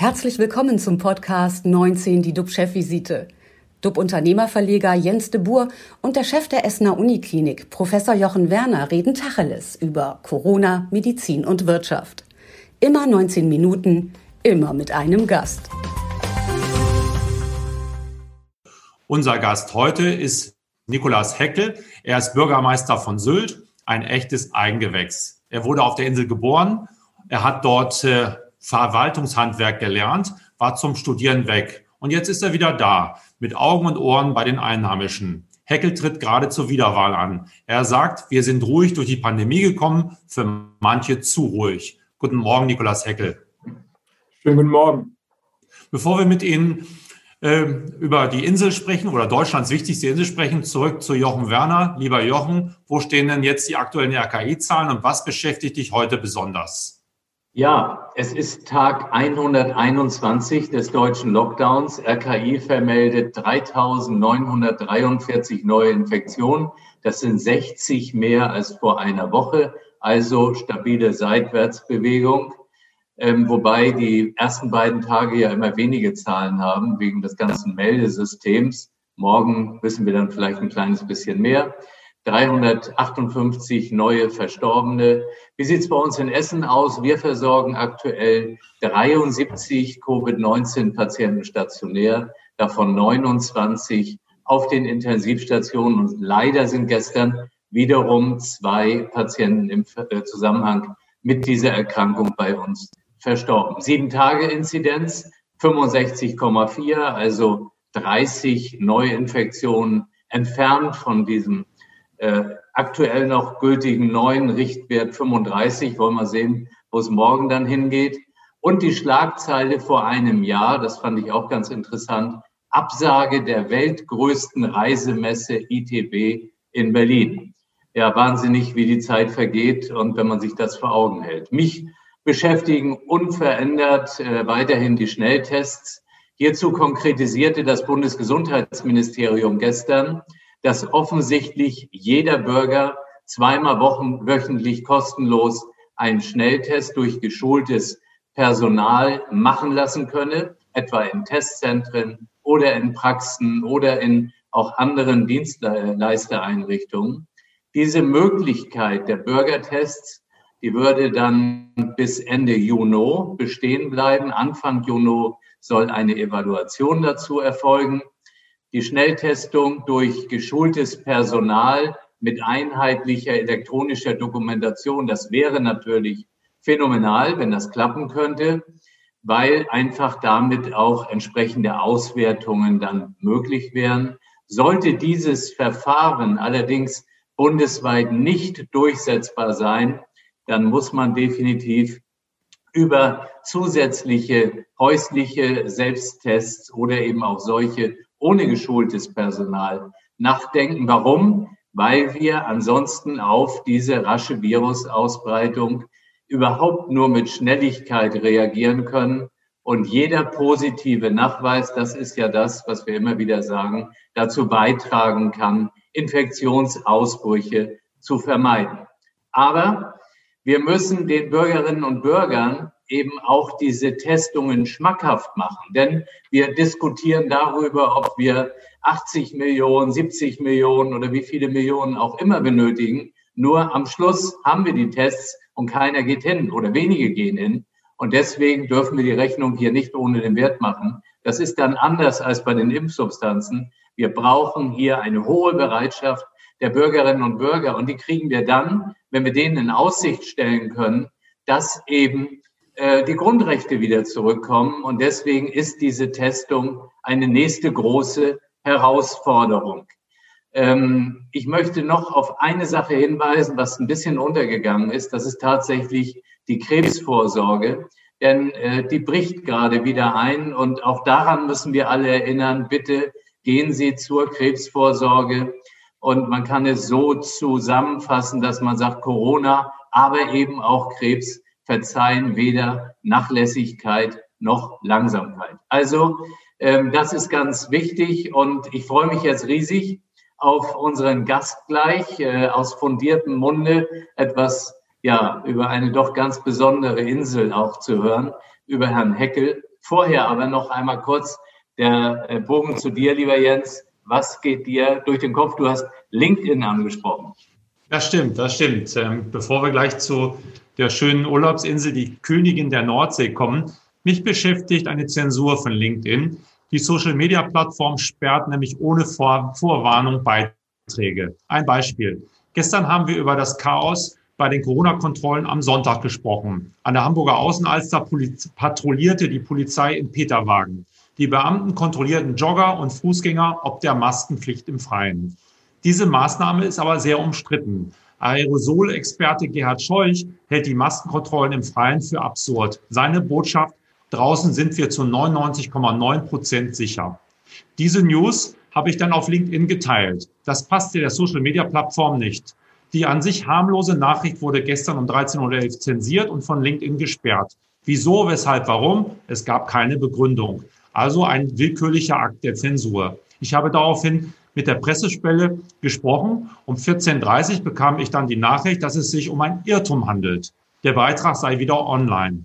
Herzlich willkommen zum Podcast 19, die DUB-Chefvisite. DUB-Unternehmerverleger Jens de Boer und der Chef der Essener Uniklinik, Professor Jochen Werner, reden Tacheles über Corona, Medizin und Wirtschaft. Immer 19 Minuten, immer mit einem Gast. Unser Gast heute ist Nikolaus Heckel. Er ist Bürgermeister von Sylt, ein echtes Eigengewächs. Er wurde auf der Insel geboren. Er hat dort äh, Verwaltungshandwerk gelernt, war zum Studieren weg. Und jetzt ist er wieder da, mit Augen und Ohren bei den Einheimischen. Heckel tritt gerade zur Wiederwahl an. Er sagt, wir sind ruhig durch die Pandemie gekommen, für manche zu ruhig. Guten Morgen, Nikolaus Heckel. Schönen guten Morgen. Bevor wir mit Ihnen äh, über die Insel sprechen oder Deutschlands wichtigste Insel sprechen, zurück zu Jochen Werner. Lieber Jochen, wo stehen denn jetzt die aktuellen RKI-Zahlen und was beschäftigt dich heute besonders? Ja, es ist Tag 121 des deutschen Lockdowns. RKI vermeldet 3.943 neue Infektionen. Das sind 60 mehr als vor einer Woche, also stabile Seitwärtsbewegung. Ähm, wobei die ersten beiden Tage ja immer wenige Zahlen haben wegen des ganzen Meldesystems. Morgen wissen wir dann vielleicht ein kleines bisschen mehr. 358 neue Verstorbene. Wie sieht es bei uns in Essen aus? Wir versorgen aktuell 73 Covid-19-Patienten stationär, davon 29 auf den Intensivstationen. Und leider sind gestern wiederum zwei Patienten im äh, Zusammenhang mit dieser Erkrankung bei uns verstorben. Sieben Tage Inzidenz, 65,4, also 30 Neuinfektionen entfernt von diesem äh, aktuell noch gültigen neuen Richtwert 35. Wollen wir sehen, wo es morgen dann hingeht. Und die Schlagzeile vor einem Jahr, das fand ich auch ganz interessant, Absage der weltgrößten Reisemesse ITB in Berlin. Ja, wahnsinnig, wie die Zeit vergeht und wenn man sich das vor Augen hält. Mich beschäftigen unverändert äh, weiterhin die Schnelltests. Hierzu konkretisierte das Bundesgesundheitsministerium gestern, dass offensichtlich jeder Bürger zweimal wochen, wöchentlich kostenlos einen Schnelltest durch geschultes Personal machen lassen könne, etwa in Testzentren oder in Praxen oder in auch anderen Dienstleistereinrichtungen. Diese Möglichkeit der Bürgertests, die würde dann bis Ende Juni bestehen bleiben. Anfang Juni soll eine Evaluation dazu erfolgen die Schnelltestung durch geschultes Personal mit einheitlicher elektronischer Dokumentation, das wäre natürlich phänomenal, wenn das klappen könnte, weil einfach damit auch entsprechende Auswertungen dann möglich wären. Sollte dieses Verfahren allerdings bundesweit nicht durchsetzbar sein, dann muss man definitiv über zusätzliche häusliche Selbsttests oder eben auch solche ohne geschultes Personal nachdenken. Warum? Weil wir ansonsten auf diese rasche Virusausbreitung überhaupt nur mit Schnelligkeit reagieren können. Und jeder positive Nachweis, das ist ja das, was wir immer wieder sagen, dazu beitragen kann, Infektionsausbrüche zu vermeiden. Aber wir müssen den Bürgerinnen und Bürgern eben auch diese Testungen schmackhaft machen. Denn wir diskutieren darüber, ob wir 80 Millionen, 70 Millionen oder wie viele Millionen auch immer benötigen. Nur am Schluss haben wir die Tests und keiner geht hin oder wenige gehen hin. Und deswegen dürfen wir die Rechnung hier nicht ohne den Wert machen. Das ist dann anders als bei den Impfsubstanzen. Wir brauchen hier eine hohe Bereitschaft der Bürgerinnen und Bürger. Und die kriegen wir dann, wenn wir denen in Aussicht stellen können, dass eben die Grundrechte wieder zurückkommen. Und deswegen ist diese Testung eine nächste große Herausforderung. Ähm, ich möchte noch auf eine Sache hinweisen, was ein bisschen untergegangen ist. Das ist tatsächlich die Krebsvorsorge. Denn äh, die bricht gerade wieder ein. Und auch daran müssen wir alle erinnern. Bitte gehen Sie zur Krebsvorsorge. Und man kann es so zusammenfassen, dass man sagt, Corona, aber eben auch Krebs verzeihen weder Nachlässigkeit noch Langsamkeit. Also ähm, das ist ganz wichtig und ich freue mich jetzt riesig auf unseren Gast gleich äh, aus fundiertem Munde etwas ja über eine doch ganz besondere Insel auch zu hören, über Herrn Heckel. Vorher aber noch einmal kurz der äh, Bogen zu dir, lieber Jens. Was geht dir durch den Kopf? Du hast LinkedIn angesprochen. Das stimmt, das stimmt. Ähm, bevor wir gleich zu der schönen Urlaubsinsel, die Königin der Nordsee kommen, mich beschäftigt eine Zensur von LinkedIn. Die Social-Media-Plattform sperrt nämlich ohne Vor Vorwarnung Beiträge. Ein Beispiel. Gestern haben wir über das Chaos bei den Corona-Kontrollen am Sonntag gesprochen. An der Hamburger Außenalster patrouillierte die Polizei in Peterwagen. Die Beamten kontrollierten Jogger und Fußgänger ob der Maskenpflicht im Freien. Diese Maßnahme ist aber sehr umstritten. Aerosol-Experte Gerhard Scheuch hält die Maskenkontrollen im Freien für absurd. Seine Botschaft, draußen sind wir zu 99,9 Prozent sicher. Diese News habe ich dann auf LinkedIn geteilt. Das passte der Social-Media-Plattform nicht. Die an sich harmlose Nachricht wurde gestern um 13.11 Uhr zensiert und von LinkedIn gesperrt. Wieso, weshalb, warum? Es gab keine Begründung. Also ein willkürlicher Akt der Zensur. Ich habe daraufhin mit der Pressespelle gesprochen. Um 14.30 Uhr bekam ich dann die Nachricht, dass es sich um ein Irrtum handelt. Der Beitrag sei wieder online.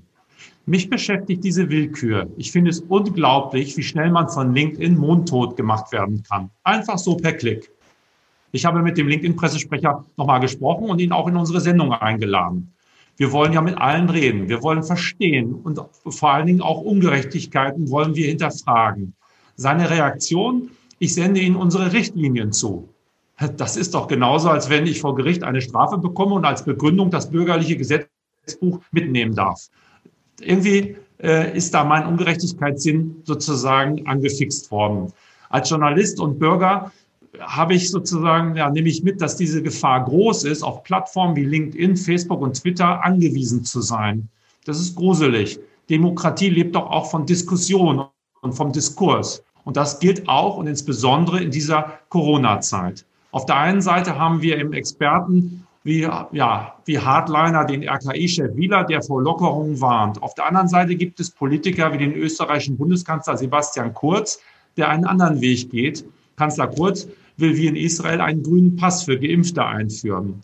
Mich beschäftigt diese Willkür. Ich finde es unglaublich, wie schnell man von LinkedIn mundtot gemacht werden kann. Einfach so per Klick. Ich habe mit dem LinkedIn-Pressesprecher nochmal gesprochen und ihn auch in unsere Sendung eingeladen. Wir wollen ja mit allen reden. Wir wollen verstehen und vor allen Dingen auch Ungerechtigkeiten wollen wir hinterfragen. Seine Reaktion, ich sende Ihnen unsere Richtlinien zu. Das ist doch genauso, als wenn ich vor Gericht eine Strafe bekomme und als Begründung das bürgerliche Gesetzbuch mitnehmen darf. Irgendwie äh, ist da mein Ungerechtigkeitssinn sozusagen angefixt worden. Als Journalist und Bürger habe ich sozusagen, ja, nehme ich mit, dass diese Gefahr groß ist, auf Plattformen wie LinkedIn, Facebook und Twitter angewiesen zu sein. Das ist gruselig. Demokratie lebt doch auch von Diskussion und vom Diskurs. Und das gilt auch und insbesondere in dieser Corona-Zeit. Auf der einen Seite haben wir im Experten wie, ja, wie Hardliner den RKI-Chef Wieler, der vor Lockerungen warnt. Auf der anderen Seite gibt es Politiker wie den österreichischen Bundeskanzler Sebastian Kurz, der einen anderen Weg geht. Kanzler Kurz will wie in Israel einen grünen Pass für Geimpfte einführen.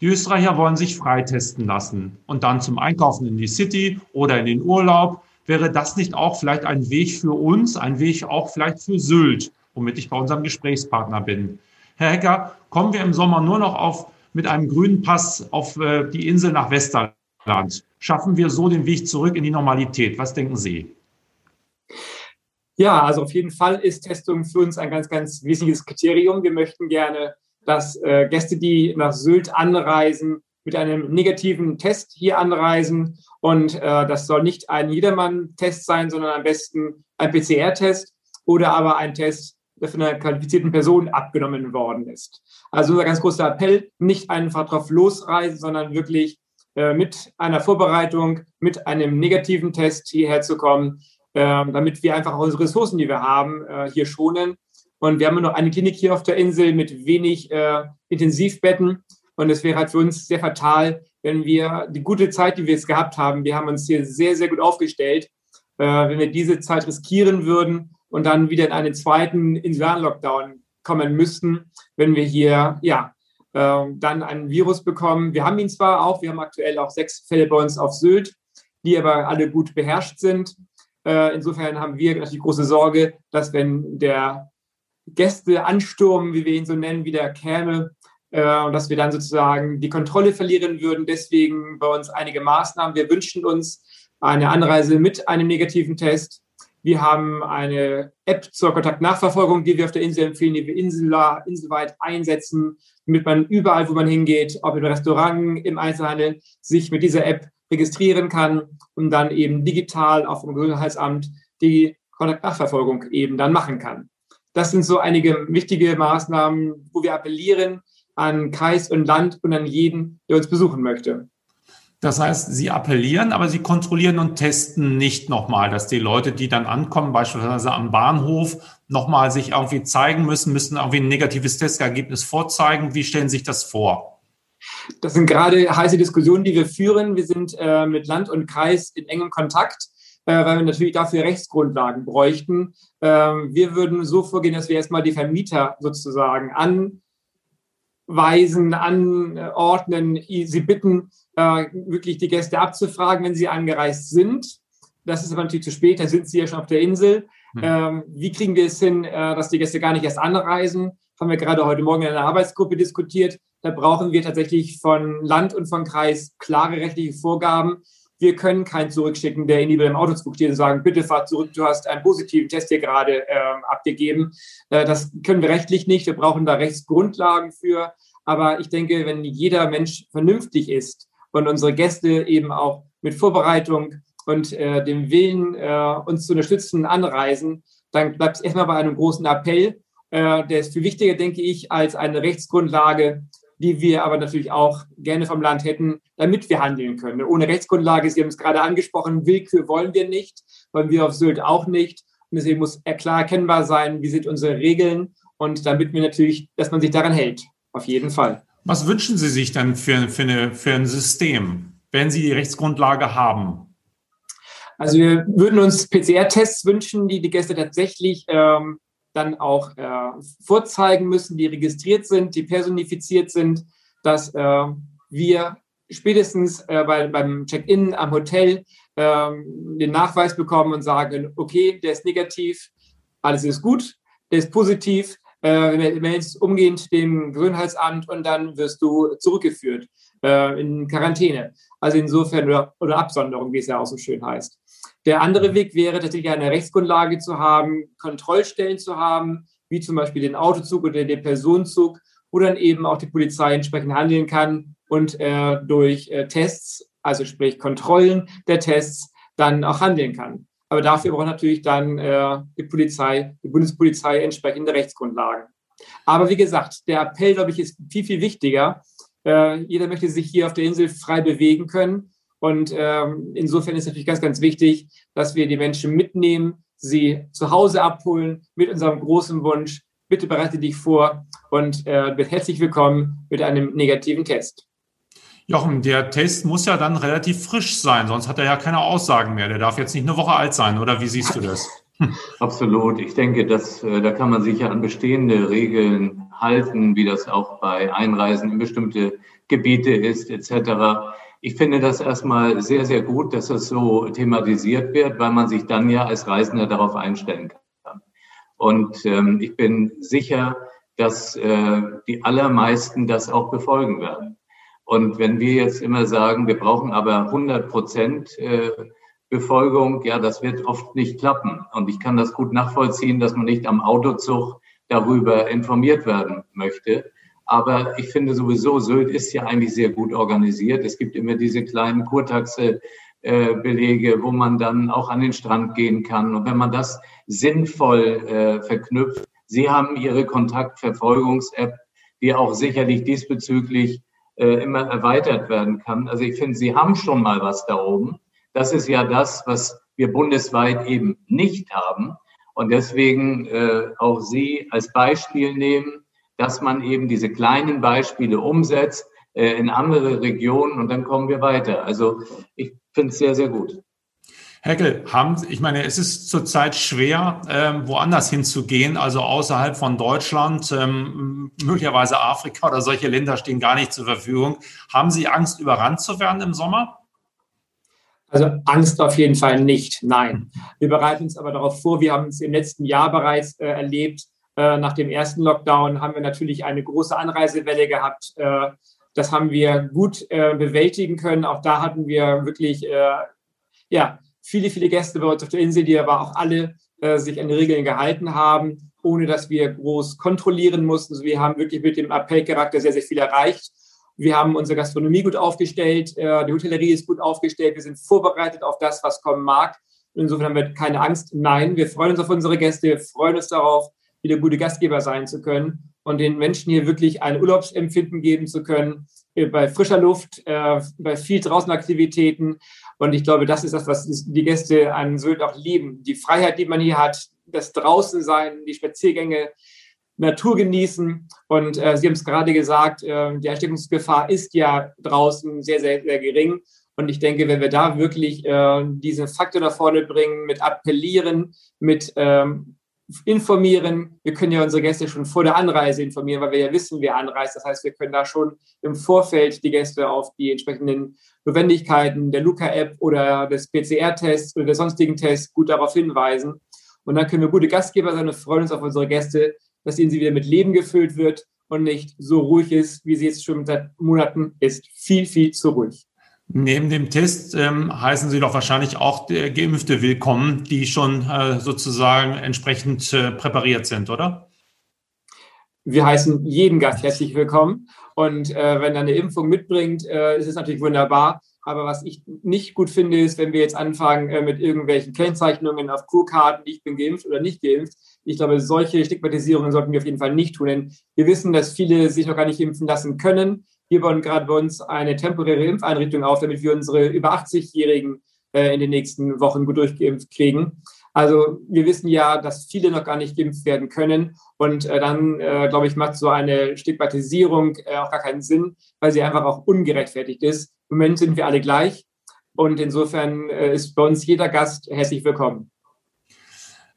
Die Österreicher wollen sich freitesten lassen und dann zum Einkaufen in die City oder in den Urlaub. Wäre das nicht auch vielleicht ein Weg für uns, ein Weg auch vielleicht für Sylt, womit ich bei unserem Gesprächspartner bin? Herr Hecker, kommen wir im Sommer nur noch auf, mit einem grünen Pass auf äh, die Insel nach Westerland? Schaffen wir so den Weg zurück in die Normalität? Was denken Sie? Ja, also auf jeden Fall ist Testung für uns ein ganz, ganz wesentliches Kriterium. Wir möchten gerne, dass äh, Gäste, die nach Sylt anreisen, mit einem negativen Test hier anreisen. Und äh, das soll nicht ein Jedermann-Test sein, sondern am besten ein PCR-Test oder aber ein Test, der von einer qualifizierten Person abgenommen worden ist. Also unser ganz großer Appell, nicht einfach drauf losreisen, sondern wirklich äh, mit einer Vorbereitung, mit einem negativen Test hierher zu kommen, ähm, damit wir einfach unsere Ressourcen, die wir haben, äh, hier schonen. Und wir haben nur noch eine Klinik hier auf der Insel mit wenig äh, Intensivbetten. Und es wäre halt für uns sehr fatal, wenn wir die gute Zeit, die wir jetzt gehabt haben, wir haben uns hier sehr, sehr gut aufgestellt, äh, wenn wir diese Zeit riskieren würden und dann wieder in einen zweiten insularen Lockdown kommen müssten, wenn wir hier, ja, äh, dann ein Virus bekommen. Wir haben ihn zwar auch, wir haben aktuell auch sechs Fälle bei uns auf Sylt, die aber alle gut beherrscht sind. Äh, insofern haben wir natürlich große Sorge, dass wenn der Gästeansturm, wie wir ihn so nennen, wieder käme, äh, dass wir dann sozusagen die Kontrolle verlieren würden. Deswegen bei uns einige Maßnahmen. Wir wünschen uns eine Anreise mit einem negativen Test. Wir haben eine App zur Kontaktnachverfolgung, die wir auf der Insel empfehlen, die wir insular, inselweit einsetzen, damit man überall, wo man hingeht, ob im Restaurant, im Einzelhandel, sich mit dieser App registrieren kann und dann eben digital auf dem Gesundheitsamt die Kontaktnachverfolgung eben dann machen kann. Das sind so einige wichtige Maßnahmen, wo wir appellieren an Kreis und Land und an jeden, der uns besuchen möchte. Das heißt, Sie appellieren, aber Sie kontrollieren und testen nicht nochmal, dass die Leute, die dann ankommen, beispielsweise am Bahnhof, nochmal sich irgendwie zeigen müssen, müssen irgendwie ein negatives Testergebnis vorzeigen. Wie stellen Sie sich das vor? Das sind gerade heiße Diskussionen, die wir führen. Wir sind äh, mit Land und Kreis in engem Kontakt, äh, weil wir natürlich dafür Rechtsgrundlagen bräuchten. Ähm, wir würden so vorgehen, dass wir erstmal die Vermieter sozusagen anweisen, anordnen, sie bitten, äh, wirklich die Gäste abzufragen, wenn sie angereist sind. das ist aber natürlich zu spät, da sind sie ja schon auf der Insel. Hm. Ähm, wie kriegen wir es hin, äh, dass die Gäste gar nicht erst anreisen? Haben wir gerade heute Morgen in einer Arbeitsgruppe diskutiert. Da brauchen wir tatsächlich von Land und von Kreis klare rechtliche Vorgaben. Wir können keinen zurückschicken, der in die im Auto zurücksteht und sagen, bitte fahr zurück, du hast einen positiven Test hier gerade ähm, abgegeben. Äh, das können wir rechtlich nicht. Wir brauchen da Rechtsgrundlagen für. Aber ich denke, wenn jeder Mensch vernünftig ist und unsere Gäste eben auch mit Vorbereitung und äh, dem Willen, äh, uns zu unterstützen, anreisen, dann bleibt es erstmal bei einem großen Appell. Äh, der ist viel wichtiger, denke ich, als eine Rechtsgrundlage, die wir aber natürlich auch gerne vom Land hätten, damit wir handeln können. Ohne Rechtsgrundlage, Sie haben es gerade angesprochen, Willkür wollen wir nicht, wollen wir auf Sylt auch nicht. Und deswegen muss klar erkennbar sein, wie sind unsere Regeln und damit wir natürlich, dass man sich daran hält. Auf jeden Fall. Was wünschen Sie sich dann für, für, eine, für ein System, wenn Sie die Rechtsgrundlage haben? Also wir würden uns PCR-Tests wünschen, die die Gäste tatsächlich ähm, dann auch äh, vorzeigen müssen, die registriert sind, die personifiziert sind, dass äh, wir spätestens äh, bei, beim Check-in am Hotel ähm, den Nachweis bekommen und sagen, okay, der ist negativ, alles ist gut, der ist positiv, äh, meldest umgehend dem Gesundheitsamt und dann wirst du zurückgeführt äh, in Quarantäne. Also insofern oder, oder Absonderung, wie es ja auch so schön heißt. Der andere Weg wäre tatsächlich eine Rechtsgrundlage zu haben, Kontrollstellen zu haben, wie zum Beispiel den Autozug oder den Personenzug, wo dann eben auch die Polizei entsprechend handeln kann und äh, durch äh, Tests, also sprich Kontrollen der Tests, dann auch handeln kann. Aber dafür braucht natürlich dann äh, die Polizei, die Bundespolizei entsprechende Rechtsgrundlagen. Aber wie gesagt, der Appell, glaube ich, ist viel, viel wichtiger. Äh, jeder möchte sich hier auf der Insel frei bewegen können. Und ähm, insofern ist natürlich ganz, ganz wichtig, dass wir die Menschen mitnehmen, sie zu Hause abholen mit unserem großen Wunsch. Bitte bereite dich vor und äh, wird herzlich willkommen mit einem negativen Test. Jochen, der Test muss ja dann relativ frisch sein, sonst hat er ja keine Aussagen mehr. Der darf jetzt nicht eine Woche alt sein, oder wie siehst du das? Absolut. Ich denke, dass, äh, da kann man sich ja an bestehende Regeln halten, wie das auch bei Einreisen in bestimmte Gebiete ist, etc. Ich finde das erstmal sehr, sehr gut, dass das so thematisiert wird, weil man sich dann ja als Reisender darauf einstellen kann. Und ähm, ich bin sicher, dass äh, die allermeisten das auch befolgen werden. Und wenn wir jetzt immer sagen, wir brauchen aber 100 Prozent äh, Befolgung, ja, das wird oft nicht klappen. Und ich kann das gut nachvollziehen, dass man nicht am Autozug darüber informiert werden möchte. Aber ich finde sowieso, Sylt ist ja eigentlich sehr gut organisiert. Es gibt immer diese kleinen Kurtaxe, äh, Belege, wo man dann auch an den Strand gehen kann. Und wenn man das sinnvoll äh, verknüpft, Sie haben Ihre Kontaktverfolgungs-App, die auch sicherlich diesbezüglich äh, immer erweitert werden kann. Also ich finde, Sie haben schon mal was da oben. Das ist ja das, was wir bundesweit eben nicht haben. Und deswegen äh, auch Sie als Beispiel nehmen, dass man eben diese kleinen Beispiele umsetzt äh, in andere Regionen und dann kommen wir weiter. Also ich finde es sehr, sehr gut. Heckel, haben, ich meine, es ist zurzeit schwer, ähm, woanders hinzugehen, also außerhalb von Deutschland, ähm, möglicherweise Afrika oder solche Länder stehen gar nicht zur Verfügung. Haben Sie Angst, überrannt zu werden im Sommer? Also Angst auf jeden Fall nicht, nein. Wir bereiten uns aber darauf vor, wir haben es im letzten Jahr bereits äh, erlebt. Äh, nach dem ersten Lockdown haben wir natürlich eine große Anreisewelle gehabt. Äh, das haben wir gut äh, bewältigen können. Auch da hatten wir wirklich ja, viele, viele Gäste bei uns auf der Insel, die aber auch alle sich an die Regeln gehalten haben, ohne dass wir groß kontrollieren mussten. Also wir haben wirklich mit dem Appellcharakter sehr, sehr viel erreicht. Wir haben unsere Gastronomie gut aufgestellt, die Hotellerie ist gut aufgestellt, wir sind vorbereitet auf das, was kommen mag. Insofern haben wir keine Angst. Nein, wir freuen uns auf unsere Gäste, wir freuen uns darauf, wieder gute Gastgeber sein zu können und den Menschen hier wirklich ein Urlaubsempfinden geben zu können, äh, bei frischer Luft, äh, bei viel Draußenaktivitäten. Und ich glaube, das ist das, was die Gäste an Sylt auch lieben. Die Freiheit, die man hier hat, das Draußensein, die Spaziergänge, Natur genießen. Und äh, Sie haben es gerade gesagt, äh, die Ansteckungsgefahr ist ja draußen sehr, sehr, sehr gering. Und ich denke, wenn wir da wirklich äh, diesen Faktor nach vorne bringen, mit appellieren, mit ähm, informieren. Wir können ja unsere Gäste schon vor der Anreise informieren, weil wir ja wissen, wer anreist. Das heißt, wir können da schon im Vorfeld die Gäste auf die entsprechenden Notwendigkeiten der Luca-App oder des PCR-Tests oder der sonstigen Tests gut darauf hinweisen. Und dann können wir gute Gastgeber sein und freuen uns auf unsere Gäste, dass ihnen sie wieder mit Leben gefüllt wird und nicht so ruhig ist, wie sie jetzt schon seit Monaten ist. Viel, viel zu ruhig. Neben dem Test ähm, heißen Sie doch wahrscheinlich auch Geimpfte willkommen, die schon äh, sozusagen entsprechend äh, präpariert sind, oder? Wir heißen jeden Gast herzlich willkommen. Und äh, wenn er eine Impfung mitbringt, äh, ist es natürlich wunderbar. Aber was ich nicht gut finde, ist, wenn wir jetzt anfangen äh, mit irgendwelchen Kennzeichnungen auf Kurkarten, ich bin geimpft oder nicht geimpft. Ich glaube, solche Stigmatisierungen sollten wir auf jeden Fall nicht tun. Denn wir wissen, dass viele sich noch gar nicht impfen lassen können. Wir bauen gerade bei uns eine temporäre Impfeinrichtung auf, damit wir unsere über 80-Jährigen äh, in den nächsten Wochen gut durchgeimpft kriegen. Also wir wissen ja, dass viele noch gar nicht geimpft werden können. Und äh, dann, äh, glaube ich, macht so eine Stigmatisierung äh, auch gar keinen Sinn, weil sie einfach auch ungerechtfertigt ist. Im Moment sind wir alle gleich. Und insofern äh, ist bei uns jeder Gast herzlich willkommen.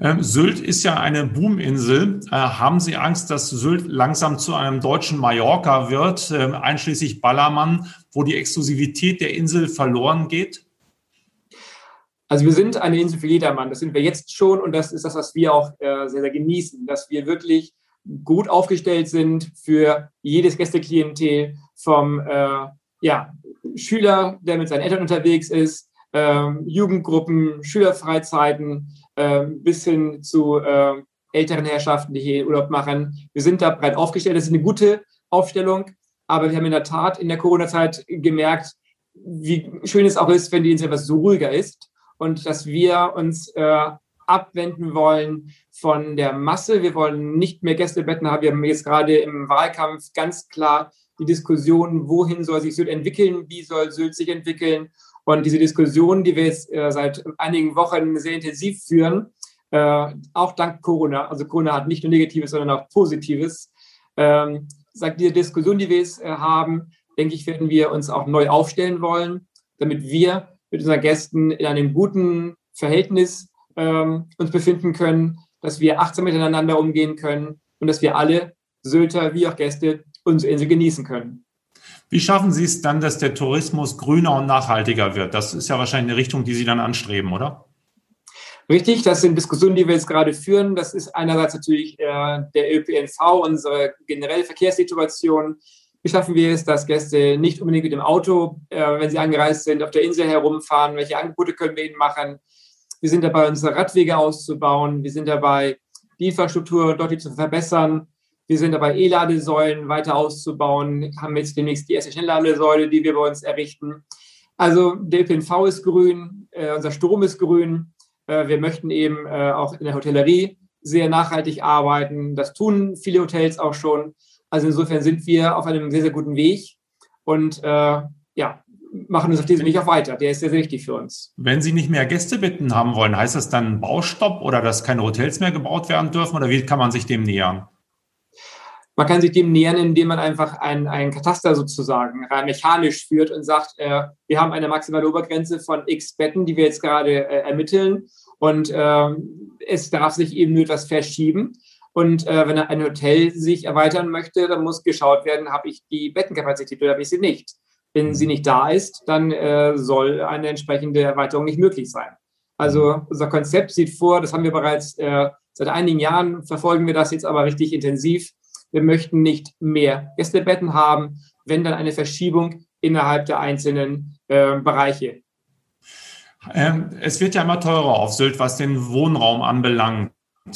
Ähm, Sylt ist ja eine Boominsel. Äh, haben Sie Angst, dass Sylt langsam zu einem deutschen Mallorca wird, äh, einschließlich Ballermann, wo die Exklusivität der Insel verloren geht? Also wir sind eine Insel für jedermann. Das sind wir jetzt schon und das ist das, was wir auch äh, sehr, sehr genießen, dass wir wirklich gut aufgestellt sind für jedes Gästeklientel vom äh, ja, Schüler, der mit seinen Eltern unterwegs ist, ähm, Jugendgruppen, Schülerfreizeiten, äh, bis hin zu äh, älteren Herrschaften, die hier Urlaub machen. Wir sind da breit aufgestellt. Das ist eine gute Aufstellung, aber wir haben in der Tat in der Corona-Zeit gemerkt, wie schön es auch ist, wenn die Insel etwas so ruhiger ist und dass wir uns äh, abwenden wollen von der Masse. Wir wollen nicht mehr Gästebetten haben. Wir haben jetzt gerade im Wahlkampf ganz klar die Diskussion, wohin soll sich Sylt entwickeln, wie soll Sylt sich entwickeln und diese Diskussion, die wir jetzt äh, seit einigen Wochen sehr intensiv führen, äh, auch dank Corona, also Corona hat nicht nur Negatives, sondern auch Positives, ähm, sagt diese Diskussion, die wir jetzt äh, haben, denke ich, werden wir uns auch neu aufstellen wollen, damit wir mit unseren Gästen in einem guten Verhältnis ähm, uns befinden können, dass wir achtsam miteinander umgehen können und dass wir alle Sylter wie auch Gäste unsere Insel genießen können. Wie schaffen Sie es dann, dass der Tourismus grüner und nachhaltiger wird? Das ist ja wahrscheinlich eine Richtung, die Sie dann anstreben, oder? Richtig, das sind Diskussionen, die wir jetzt gerade führen. Das ist einerseits natürlich äh, der ÖPNV, unsere generelle Verkehrssituation. Wie schaffen wir es, dass Gäste nicht unbedingt mit dem Auto, äh, wenn sie angereist sind, auf der Insel herumfahren? Welche Angebote können wir ihnen machen? Wir sind dabei, unsere Radwege auszubauen. Wir sind dabei, die Infrastruktur deutlich zu verbessern. Wir sind dabei, E-Ladesäulen weiter auszubauen, haben jetzt demnächst die erste Schnellladesäule, die wir bei uns errichten. Also der ÖPNV ist grün, äh, unser Strom ist grün. Äh, wir möchten eben äh, auch in der Hotellerie sehr nachhaltig arbeiten. Das tun viele Hotels auch schon. Also insofern sind wir auf einem sehr, sehr guten Weg und äh, ja, machen uns auf diesem Weg auch weiter. Der ist sehr, sehr wichtig für uns. Wenn Sie nicht mehr Gästebitten haben wollen, heißt das dann Baustopp oder dass keine Hotels mehr gebaut werden dürfen oder wie kann man sich dem nähern? Man kann sich dem nähern, indem man einfach ein, ein Kataster sozusagen rein mechanisch führt und sagt, äh, wir haben eine maximale Obergrenze von x Betten, die wir jetzt gerade äh, ermitteln und äh, es darf sich eben nur etwas verschieben. Und äh, wenn ein Hotel sich erweitern möchte, dann muss geschaut werden, habe ich die Bettenkapazität oder habe ich sie nicht. Wenn sie nicht da ist, dann äh, soll eine entsprechende Erweiterung nicht möglich sein. Also unser Konzept sieht vor, das haben wir bereits äh, seit einigen Jahren, verfolgen wir das jetzt aber richtig intensiv, wir möchten nicht mehr Gästebetten haben, wenn dann eine Verschiebung innerhalb der einzelnen äh, Bereiche. Ähm, es wird ja immer teurer auf Sylt, was den Wohnraum anbelangt.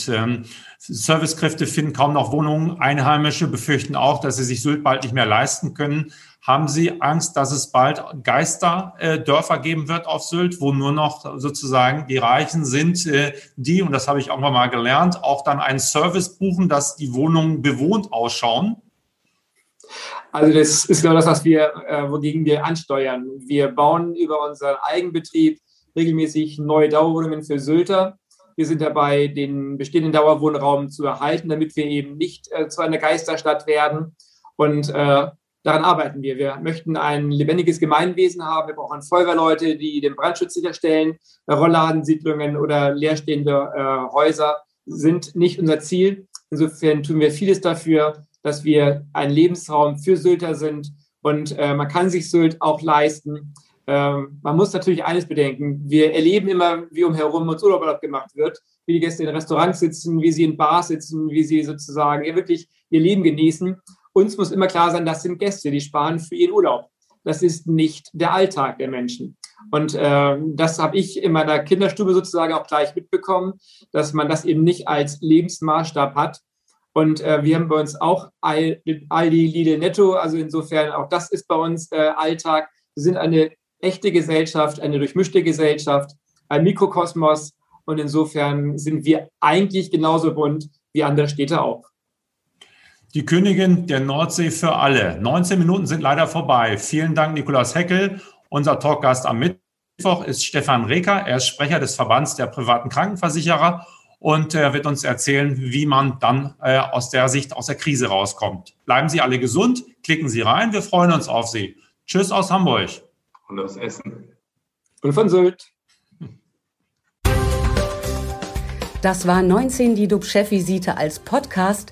Ähm, Servicekräfte finden kaum noch Wohnungen. Einheimische befürchten auch, dass sie sich Sylt bald nicht mehr leisten können. Haben Sie Angst, dass es bald Geisterdörfer geben wird auf Sylt, wo nur noch sozusagen die Reichen sind, äh, die, und das habe ich auch mal gelernt, auch dann einen Service buchen, dass die Wohnungen bewohnt ausschauen? Also das ist genau das, was wir, äh, wogegen wir ansteuern. Wir bauen über unseren Eigenbetrieb regelmäßig neue Dauerwohnungen für Sylter. Wir sind dabei, den bestehenden Dauerwohnraum zu erhalten, damit wir eben nicht äh, zu einer Geisterstadt werden. Und äh, daran arbeiten wir. Wir möchten ein lebendiges Gemeinwesen haben. Wir brauchen Feuerwehrleute, die den Brandschutz sicherstellen, Rollladensiedlungen oder leerstehende äh, Häuser sind nicht unser Ziel. Insofern tun wir vieles dafür, dass wir ein Lebensraum für Sylter sind und äh, man kann sich Sylt auch leisten. Ähm, man muss natürlich eines bedenken. Wir erleben immer, wie umherum uns Urlaub gemacht wird, wie die Gäste in Restaurants sitzen, wie sie in Bars sitzen, wie sie sozusagen ja, wirklich ihr Leben genießen. Uns muss immer klar sein, das sind Gäste, die sparen für ihren Urlaub. Das ist nicht der Alltag der Menschen. Und äh, das habe ich in meiner Kinderstube sozusagen auch gleich mitbekommen, dass man das eben nicht als Lebensmaßstab hat. Und äh, wir haben bei uns auch Aldi, Lidl, Netto. Also insofern auch das ist bei uns äh, Alltag. Wir sind eine echte Gesellschaft, eine durchmischte Gesellschaft, ein Mikrokosmos. Und insofern sind wir eigentlich genauso bunt wie andere Städte auch. Die Königin der Nordsee für alle. 19 Minuten sind leider vorbei. Vielen Dank, Nikolaus Heckel. Unser Talkgast am Mittwoch ist Stefan Reker. Er ist Sprecher des Verbands der privaten Krankenversicherer und er wird uns erzählen, wie man dann äh, aus der Sicht aus der Krise rauskommt. Bleiben Sie alle gesund, klicken Sie rein. Wir freuen uns auf Sie. Tschüss aus Hamburg. Und aus Essen. Und von Sylt. Das war 19 die DUB-Chefvisite als Podcast.